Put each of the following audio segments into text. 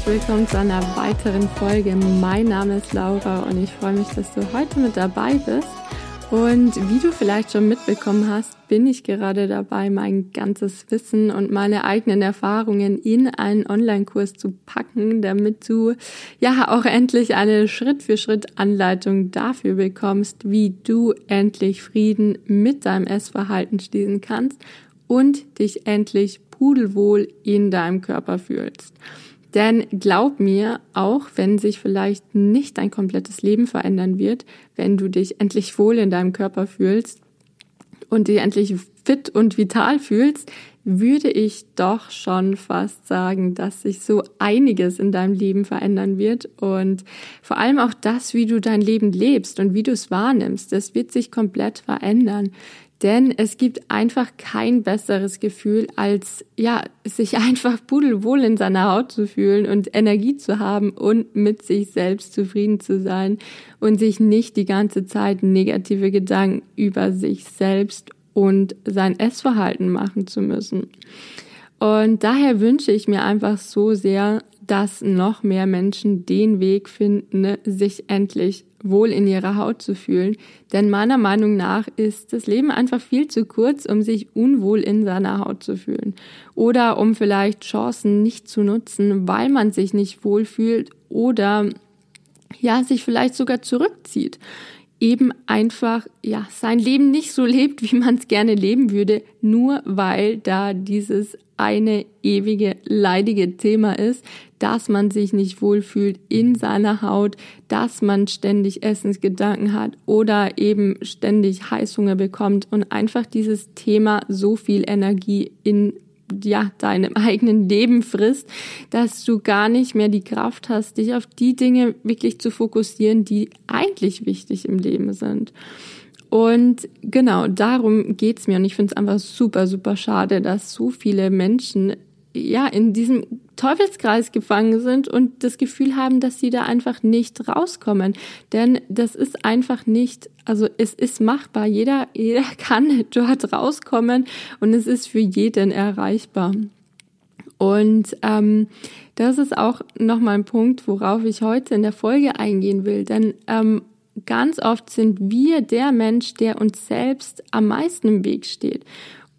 Herzlich willkommen zu einer weiteren Folge. Mein Name ist Laura und ich freue mich, dass du heute mit dabei bist. Und wie du vielleicht schon mitbekommen hast, bin ich gerade dabei, mein ganzes Wissen und meine eigenen Erfahrungen in einen Online-Kurs zu packen, damit du ja auch endlich eine Schritt-für-Schritt-Anleitung dafür bekommst, wie du endlich Frieden mit deinem Essverhalten schließen kannst und dich endlich pudelwohl in deinem Körper fühlst. Denn glaub mir, auch wenn sich vielleicht nicht dein komplettes Leben verändern wird, wenn du dich endlich wohl in deinem Körper fühlst und dich endlich fit und vital fühlst, würde ich doch schon fast sagen, dass sich so einiges in deinem Leben verändern wird und vor allem auch das, wie du dein Leben lebst und wie du es wahrnimmst, das wird sich komplett verändern. Denn es gibt einfach kein besseres Gefühl, als ja, sich einfach pudelwohl in seiner Haut zu fühlen und Energie zu haben und mit sich selbst zufrieden zu sein und sich nicht die ganze Zeit negative Gedanken über sich selbst und sein Essverhalten machen zu müssen. Und daher wünsche ich mir einfach so sehr, dass noch mehr Menschen den Weg finden, sich endlich wohl in ihrer Haut zu fühlen. Denn meiner Meinung nach ist das Leben einfach viel zu kurz, um sich unwohl in seiner Haut zu fühlen. Oder um vielleicht Chancen nicht zu nutzen, weil man sich nicht wohl fühlt oder ja, sich vielleicht sogar zurückzieht eben einfach ja sein Leben nicht so lebt, wie man es gerne leben würde, nur weil da dieses eine ewige leidige Thema ist, dass man sich nicht wohlfühlt in seiner Haut, dass man ständig Essensgedanken hat oder eben ständig Heißhunger bekommt und einfach dieses Thema so viel Energie in ja, deinem eigenen Leben frisst, dass du gar nicht mehr die Kraft hast, dich auf die Dinge wirklich zu fokussieren, die eigentlich wichtig im Leben sind. Und genau darum geht's mir. Und ich finde es einfach super, super schade, dass so viele Menschen ja in diesem Teufelskreis gefangen sind und das Gefühl haben, dass sie da einfach nicht rauskommen. Denn das ist einfach nicht, also es ist machbar. Jeder, jeder kann dort rauskommen und es ist für jeden erreichbar. Und ähm, das ist auch nochmal ein Punkt, worauf ich heute in der Folge eingehen will. Denn ähm, ganz oft sind wir der Mensch, der uns selbst am meisten im Weg steht.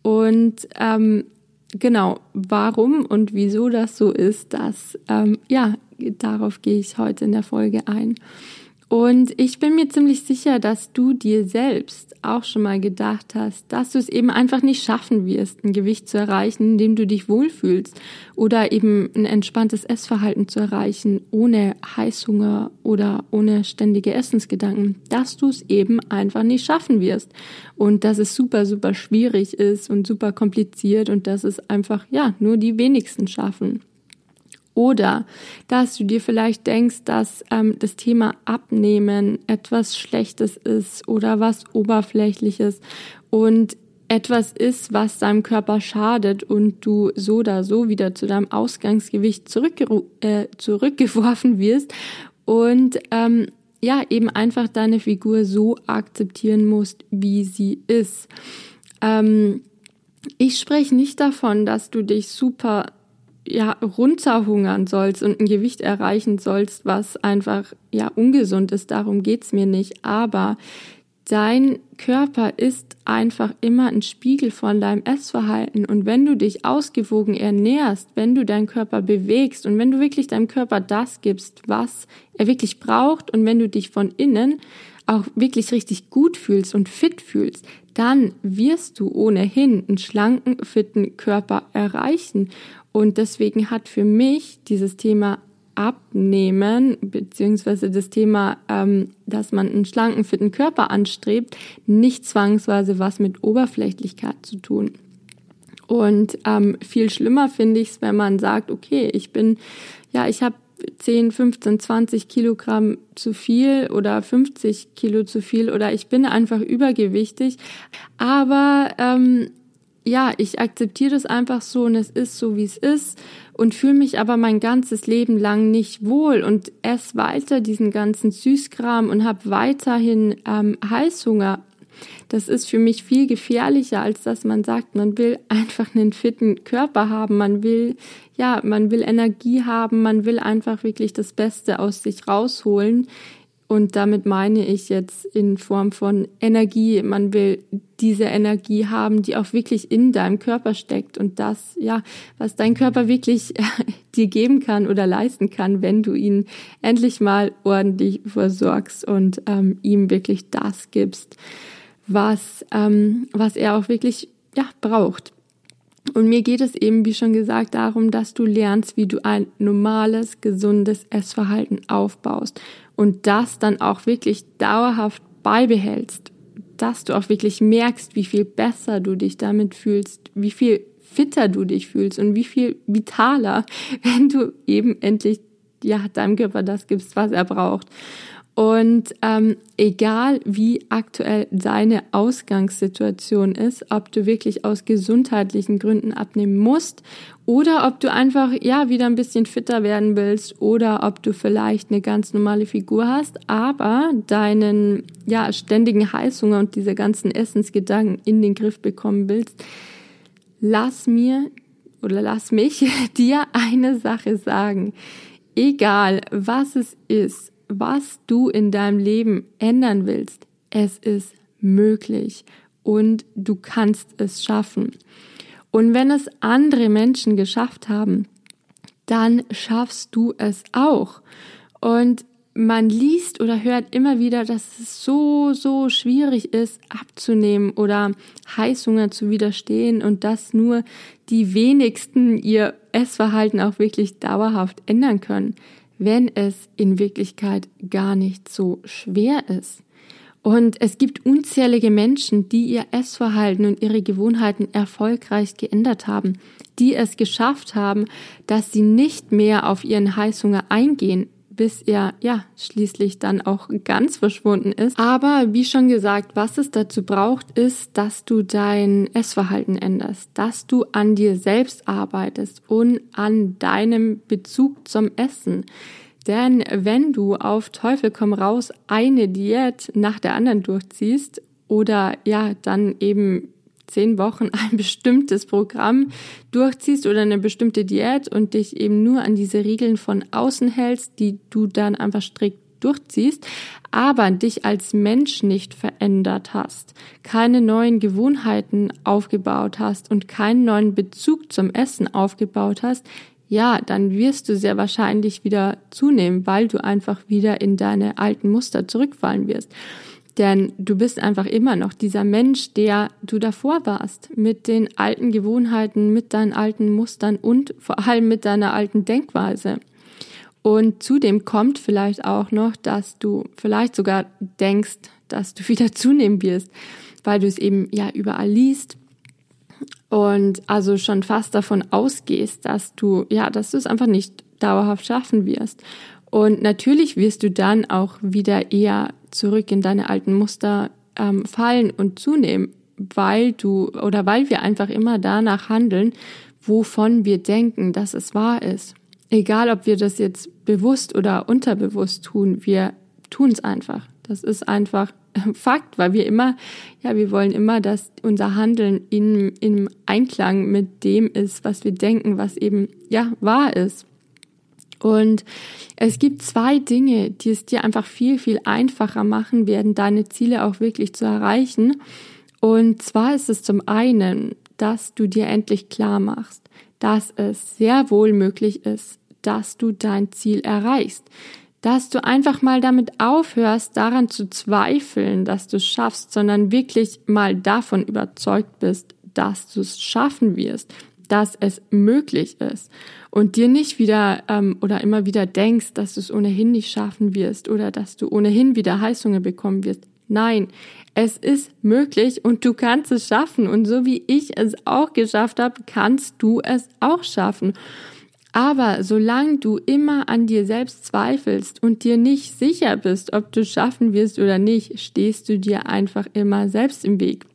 Und ähm, genau, warum und wieso das so ist, das, ähm, ja, darauf gehe ich heute in der Folge ein. Und ich bin mir ziemlich sicher, dass du dir selbst auch schon mal gedacht hast, dass du es eben einfach nicht schaffen wirst, ein Gewicht zu erreichen, in dem du dich wohlfühlst oder eben ein entspanntes Essverhalten zu erreichen, ohne Heißhunger oder ohne ständige Essensgedanken, dass du es eben einfach nicht schaffen wirst und dass es super, super schwierig ist und super kompliziert und dass es einfach, ja, nur die wenigsten schaffen. Oder dass du dir vielleicht denkst, dass ähm, das Thema Abnehmen etwas Schlechtes ist oder was Oberflächliches und etwas ist, was deinem Körper schadet und du so oder so wieder zu deinem Ausgangsgewicht zurückge äh, zurückgeworfen wirst und ähm, ja, eben einfach deine Figur so akzeptieren musst, wie sie ist. Ähm, ich spreche nicht davon, dass du dich super ja, runterhungern sollst und ein Gewicht erreichen sollst, was einfach ja ungesund ist. Darum geht's mir nicht. Aber dein Körper ist einfach immer ein Spiegel von deinem Essverhalten. Und wenn du dich ausgewogen ernährst, wenn du deinen Körper bewegst und wenn du wirklich deinem Körper das gibst, was er wirklich braucht und wenn du dich von innen auch wirklich richtig gut fühlst und fit fühlst, dann wirst du ohnehin einen schlanken, fitten Körper erreichen. Und deswegen hat für mich dieses Thema Abnehmen, beziehungsweise das Thema, ähm, dass man einen schlanken, fitten Körper anstrebt, nicht zwangsweise was mit Oberflächlichkeit zu tun. Und ähm, viel schlimmer finde ich es, wenn man sagt, okay, ich bin, ja, ich habe 10, 15, 20 Kilogramm zu viel oder 50 Kilo zu viel oder ich bin einfach übergewichtig, aber ähm, ja, ich akzeptiere das einfach so und es ist so, wie es ist und fühle mich aber mein ganzes Leben lang nicht wohl und esse weiter diesen ganzen Süßkram und habe weiterhin ähm, Heißhunger, Das ist für mich viel gefährlicher, als dass man sagt, man will einfach einen fitten Körper haben, man will, ja, man will Energie haben, man will einfach wirklich das Beste aus sich rausholen. Und damit meine ich jetzt in Form von Energie. Man will diese Energie haben, die auch wirklich in deinem Körper steckt und das, ja, was dein Körper wirklich dir geben kann oder leisten kann, wenn du ihn endlich mal ordentlich versorgst und ähm, ihm wirklich das gibst, was, ähm, was er auch wirklich, ja, braucht. Und mir geht es eben, wie schon gesagt, darum, dass du lernst, wie du ein normales, gesundes Essverhalten aufbaust und das dann auch wirklich dauerhaft beibehältst, dass du auch wirklich merkst, wie viel besser du dich damit fühlst, wie viel fitter du dich fühlst und wie viel vitaler, wenn du eben endlich ja deinem Körper das gibst, was er braucht. Und ähm, egal wie aktuell deine Ausgangssituation ist, ob du wirklich aus gesundheitlichen Gründen abnehmen musst oder ob du einfach ja wieder ein bisschen fitter werden willst oder ob du vielleicht eine ganz normale Figur hast, aber deinen ja ständigen Heißhunger und diese ganzen Essensgedanken in den Griff bekommen willst, lass mir oder lass mich dir eine Sache sagen. Egal was es ist, was du in deinem Leben ändern willst, es ist möglich und du kannst es schaffen. Und wenn es andere Menschen geschafft haben, dann schaffst du es auch. Und man liest oder hört immer wieder, dass es so, so schwierig ist, abzunehmen oder Heißhunger zu widerstehen und dass nur die wenigsten ihr Essverhalten auch wirklich dauerhaft ändern können wenn es in Wirklichkeit gar nicht so schwer ist. Und es gibt unzählige Menschen, die ihr Essverhalten und ihre Gewohnheiten erfolgreich geändert haben, die es geschafft haben, dass sie nicht mehr auf ihren Heißhunger eingehen, bis er ja schließlich dann auch ganz verschwunden ist. Aber wie schon gesagt, was es dazu braucht, ist, dass du dein Essverhalten änderst, dass du an dir selbst arbeitest und an deinem Bezug zum Essen. Denn wenn du auf Teufel komm raus eine Diät nach der anderen durchziehst oder ja, dann eben zehn Wochen ein bestimmtes Programm durchziehst oder eine bestimmte Diät und dich eben nur an diese Regeln von außen hältst, die du dann einfach strikt durchziehst, aber dich als Mensch nicht verändert hast, keine neuen Gewohnheiten aufgebaut hast und keinen neuen Bezug zum Essen aufgebaut hast, ja, dann wirst du sehr wahrscheinlich wieder zunehmen, weil du einfach wieder in deine alten Muster zurückfallen wirst. Denn du bist einfach immer noch dieser Mensch, der du davor warst, mit den alten Gewohnheiten, mit deinen alten Mustern und vor allem mit deiner alten Denkweise. Und zudem kommt vielleicht auch noch, dass du vielleicht sogar denkst, dass du wieder zunehmen wirst, weil du es eben ja überall liest und also schon fast davon ausgehst, dass du ja, dass du es einfach nicht dauerhaft schaffen wirst. Und natürlich wirst du dann auch wieder eher zurück in deine alten Muster ähm, fallen und zunehmen, weil du oder weil wir einfach immer danach handeln, wovon wir denken, dass es wahr ist. Egal, ob wir das jetzt bewusst oder unterbewusst tun, wir tun es einfach. Das ist einfach Fakt, weil wir immer, ja, wir wollen immer, dass unser Handeln in, im Einklang mit dem ist, was wir denken, was eben, ja, wahr ist. Und es gibt zwei Dinge, die es dir einfach viel, viel einfacher machen werden, deine Ziele auch wirklich zu erreichen. Und zwar ist es zum einen, dass du dir endlich klar machst, dass es sehr wohl möglich ist, dass du dein Ziel erreichst dass du einfach mal damit aufhörst, daran zu zweifeln, dass du es schaffst, sondern wirklich mal davon überzeugt bist, dass du es schaffen wirst, dass es möglich ist und dir nicht wieder ähm, oder immer wieder denkst, dass du es ohnehin nicht schaffen wirst oder dass du ohnehin wieder Heißhunger bekommen wirst. Nein, es ist möglich und du kannst es schaffen und so wie ich es auch geschafft habe, kannst du es auch schaffen. Aber solange du immer an dir selbst zweifelst und dir nicht sicher bist, ob du schaffen wirst oder nicht, stehst du dir einfach immer selbst im Weg.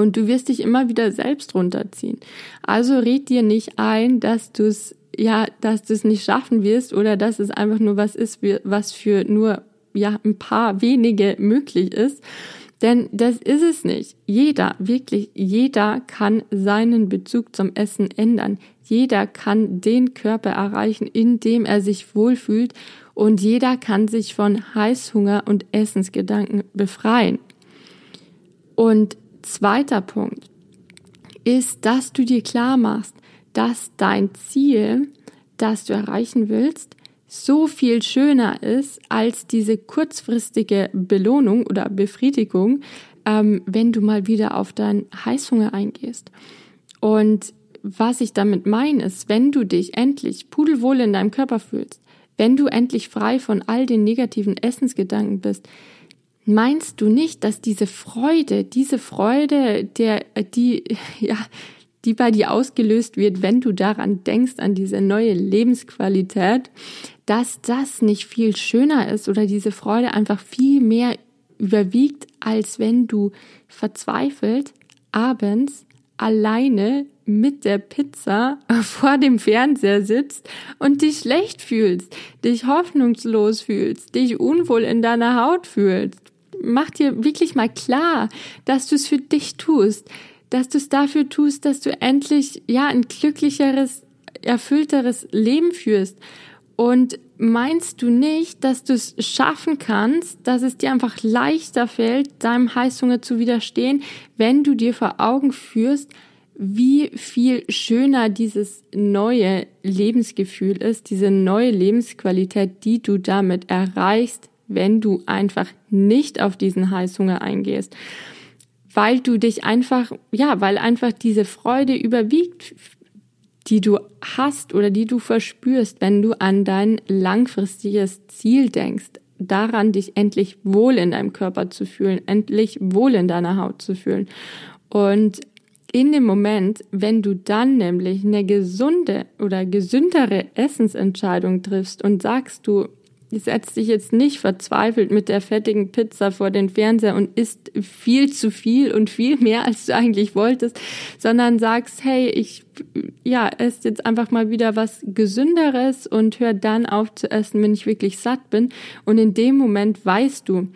Und du wirst dich immer wieder selbst runterziehen. Also red dir nicht ein, dass du es ja, dass du es nicht schaffen wirst oder dass es einfach nur was ist, was für nur ja ein paar wenige möglich ist. Denn das ist es nicht. Jeder, wirklich jeder kann seinen Bezug zum Essen ändern. Jeder kann den Körper erreichen, in dem er sich wohlfühlt und jeder kann sich von Heißhunger und Essensgedanken befreien. Und zweiter Punkt ist, dass du dir klar machst, dass dein Ziel, das du erreichen willst, so viel schöner ist als diese kurzfristige Belohnung oder Befriedigung, ähm, wenn du mal wieder auf deinen Heißhunger eingehst. Und was ich damit meine, ist, wenn du dich endlich pudelwohl in deinem Körper fühlst, wenn du endlich frei von all den negativen Essensgedanken bist, meinst du nicht, dass diese Freude, diese Freude, der, die, ja, die bei dir ausgelöst wird, wenn du daran denkst, an diese neue Lebensqualität, dass das nicht viel schöner ist oder diese Freude einfach viel mehr überwiegt, als wenn du verzweifelt abends alleine mit der Pizza vor dem Fernseher sitzt und dich schlecht fühlst, dich hoffnungslos fühlst, dich unwohl in deiner Haut fühlst. Mach dir wirklich mal klar, dass du es für dich tust, dass du es dafür tust, dass du endlich, ja, ein glücklicheres, erfüllteres Leben führst. Und meinst du nicht, dass du es schaffen kannst, dass es dir einfach leichter fällt, deinem Heißhunger zu widerstehen, wenn du dir vor Augen führst, wie viel schöner dieses neue Lebensgefühl ist, diese neue Lebensqualität, die du damit erreichst, wenn du einfach nicht auf diesen Heißhunger eingehst weil du dich einfach, ja, weil einfach diese Freude überwiegt, die du hast oder die du verspürst, wenn du an dein langfristiges Ziel denkst, daran dich endlich wohl in deinem Körper zu fühlen, endlich wohl in deiner Haut zu fühlen. Und in dem Moment, wenn du dann nämlich eine gesunde oder gesündere Essensentscheidung triffst und sagst du, setzt dich jetzt nicht verzweifelt mit der fettigen Pizza vor den Fernseher und isst viel zu viel und viel mehr, als du eigentlich wolltest, sondern sagst, hey, ich, ja, esse jetzt einfach mal wieder was Gesünderes und hör dann auf zu essen, wenn ich wirklich satt bin. Und in dem Moment weißt du,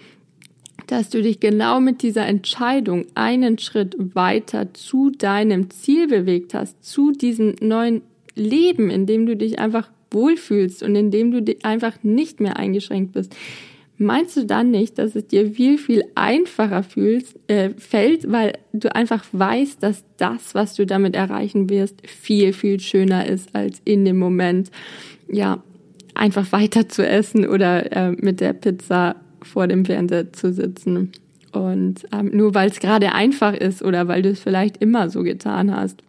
dass du dich genau mit dieser Entscheidung einen Schritt weiter zu deinem Ziel bewegt hast, zu diesem neuen Leben, in dem du dich einfach wohlfühlst und in dem du einfach nicht mehr eingeschränkt bist, meinst du dann nicht, dass es dir viel, viel einfacher fühlst, äh, fällt, weil du einfach weißt, dass das, was du damit erreichen wirst, viel, viel schöner ist, als in dem Moment, ja, einfach weiter zu essen oder äh, mit der Pizza vor dem Fernseher zu sitzen. Und ähm, nur weil es gerade einfach ist oder weil du es vielleicht immer so getan hast.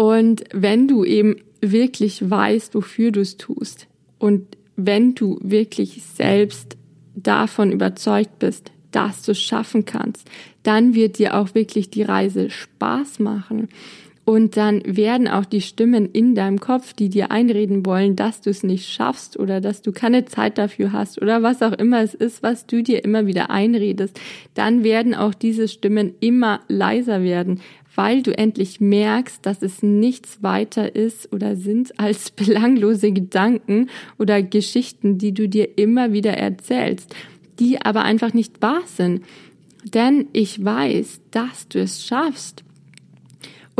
Und wenn du eben wirklich weißt, wofür du es tust und wenn du wirklich selbst davon überzeugt bist, dass du es schaffen kannst, dann wird dir auch wirklich die Reise Spaß machen. Und dann werden auch die Stimmen in deinem Kopf, die dir einreden wollen, dass du es nicht schaffst oder dass du keine Zeit dafür hast oder was auch immer es ist, was du dir immer wieder einredest, dann werden auch diese Stimmen immer leiser werden, weil du endlich merkst, dass es nichts weiter ist oder sind als belanglose Gedanken oder Geschichten, die du dir immer wieder erzählst, die aber einfach nicht wahr sind. Denn ich weiß, dass du es schaffst.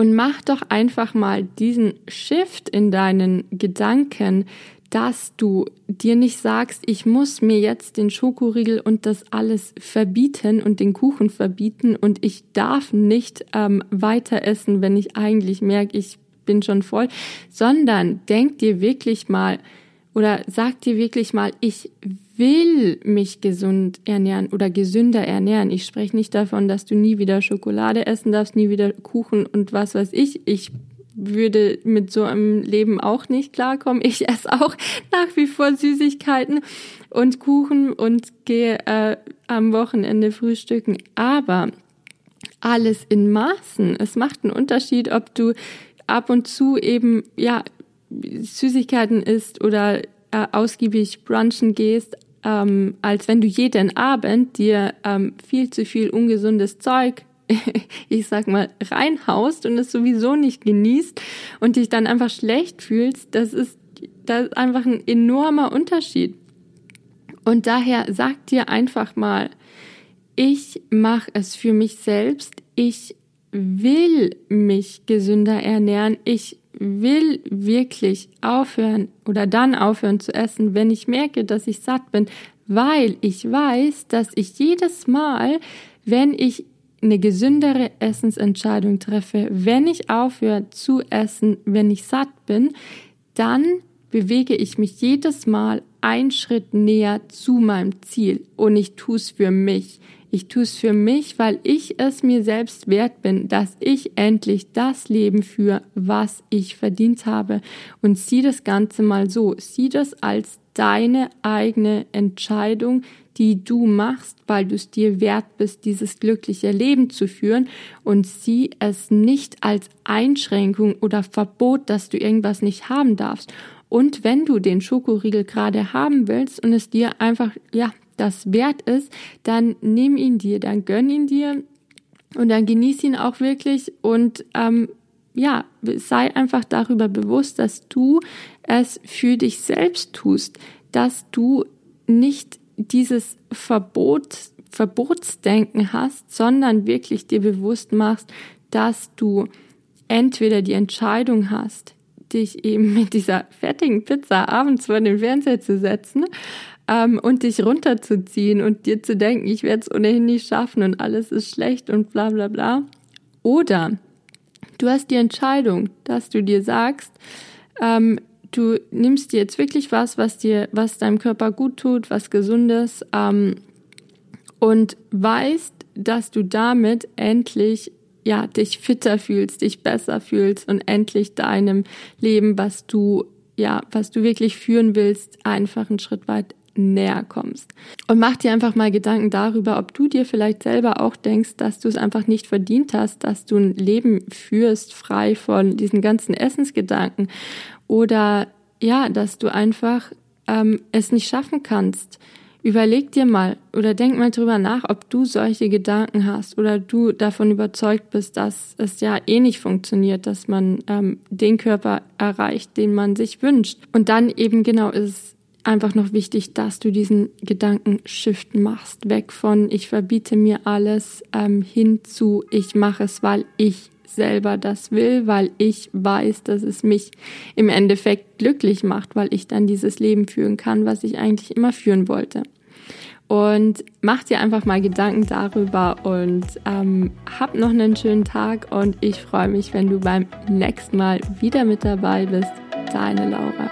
Und mach doch einfach mal diesen Shift in deinen Gedanken, dass du dir nicht sagst, ich muss mir jetzt den Schokoriegel und das alles verbieten und den Kuchen verbieten und ich darf nicht ähm, weiter essen, wenn ich eigentlich merke, ich bin schon voll, sondern denk dir wirklich mal oder sag dir wirklich mal, ich will mich gesund ernähren oder gesünder ernähren. Ich spreche nicht davon, dass du nie wieder Schokolade essen darfst, nie wieder Kuchen und was weiß ich. Ich würde mit so einem Leben auch nicht klarkommen. Ich esse auch nach wie vor Süßigkeiten und Kuchen und gehe äh, am Wochenende frühstücken. Aber alles in Maßen. Es macht einen Unterschied, ob du ab und zu eben ja Süßigkeiten isst oder äh, ausgiebig brunchen gehst, ähm, als wenn du jeden Abend dir ähm, viel zu viel ungesundes Zeug ich sag mal, reinhaust und es sowieso nicht genießt und dich dann einfach schlecht fühlst, das ist, das ist einfach ein enormer Unterschied. Und daher sag dir einfach mal, ich mache es für mich selbst, ich will mich gesünder ernähren, ich will wirklich aufhören oder dann aufhören zu essen, wenn ich merke, dass ich satt bin, weil ich weiß, dass ich jedes Mal, wenn ich eine gesündere Essensentscheidung treffe, wenn ich aufhöre zu essen, wenn ich satt bin, dann bewege ich mich jedes Mal einen Schritt näher zu meinem Ziel und ich tue es für mich. Ich tue es für mich, weil ich es mir selbst wert bin, dass ich endlich das Leben führe, was ich verdient habe. Und sieh das Ganze mal so. Sieh das als deine eigene Entscheidung, die du machst, weil du es dir wert bist, dieses glückliche Leben zu führen und sieh es nicht als Einschränkung oder Verbot, dass du irgendwas nicht haben darfst. Und wenn du den Schokoriegel gerade haben willst und es dir einfach, ja, das wert ist, dann nimm ihn dir, dann gönn ihn dir und dann genieß ihn auch wirklich und ähm, ja, sei einfach darüber bewusst, dass du es für dich selbst tust, dass du nicht dieses Verbot, Verbotsdenken hast, sondern wirklich dir bewusst machst, dass du entweder die Entscheidung hast, dich eben mit dieser fettigen Pizza abends vor den Fernseher zu setzen ähm, und dich runterzuziehen und dir zu denken, ich werde es ohnehin nicht schaffen und alles ist schlecht und bla bla bla. Oder du hast die Entscheidung, dass du dir sagst, ähm, du nimmst dir jetzt wirklich was, was dir, was deinem Körper gut tut, was gesundes ähm, und weißt, dass du damit endlich ja dich fitter fühlst, dich besser fühlst und endlich deinem Leben, was du ja, was du wirklich führen willst, einfach einen Schritt weit näher kommst. Und mach dir einfach mal Gedanken darüber, ob du dir vielleicht selber auch denkst, dass du es einfach nicht verdient hast, dass du ein Leben führst, frei von diesen ganzen Essensgedanken oder ja, dass du einfach ähm, es nicht schaffen kannst. Überleg dir mal oder denk mal drüber nach, ob du solche Gedanken hast oder du davon überzeugt bist, dass es ja eh nicht funktioniert, dass man ähm, den Körper erreicht, den man sich wünscht. Und dann eben genau ist es einfach noch wichtig, dass du diesen Gedankenshift machst, weg von ich verbiete mir alles ähm, hin zu ich mache es, weil ich selber das will, weil ich weiß, dass es mich im Endeffekt glücklich macht, weil ich dann dieses Leben führen kann, was ich eigentlich immer führen wollte. Und mach dir einfach mal Gedanken darüber und ähm, hab noch einen schönen Tag und ich freue mich, wenn du beim nächsten Mal wieder mit dabei bist. Deine Laura.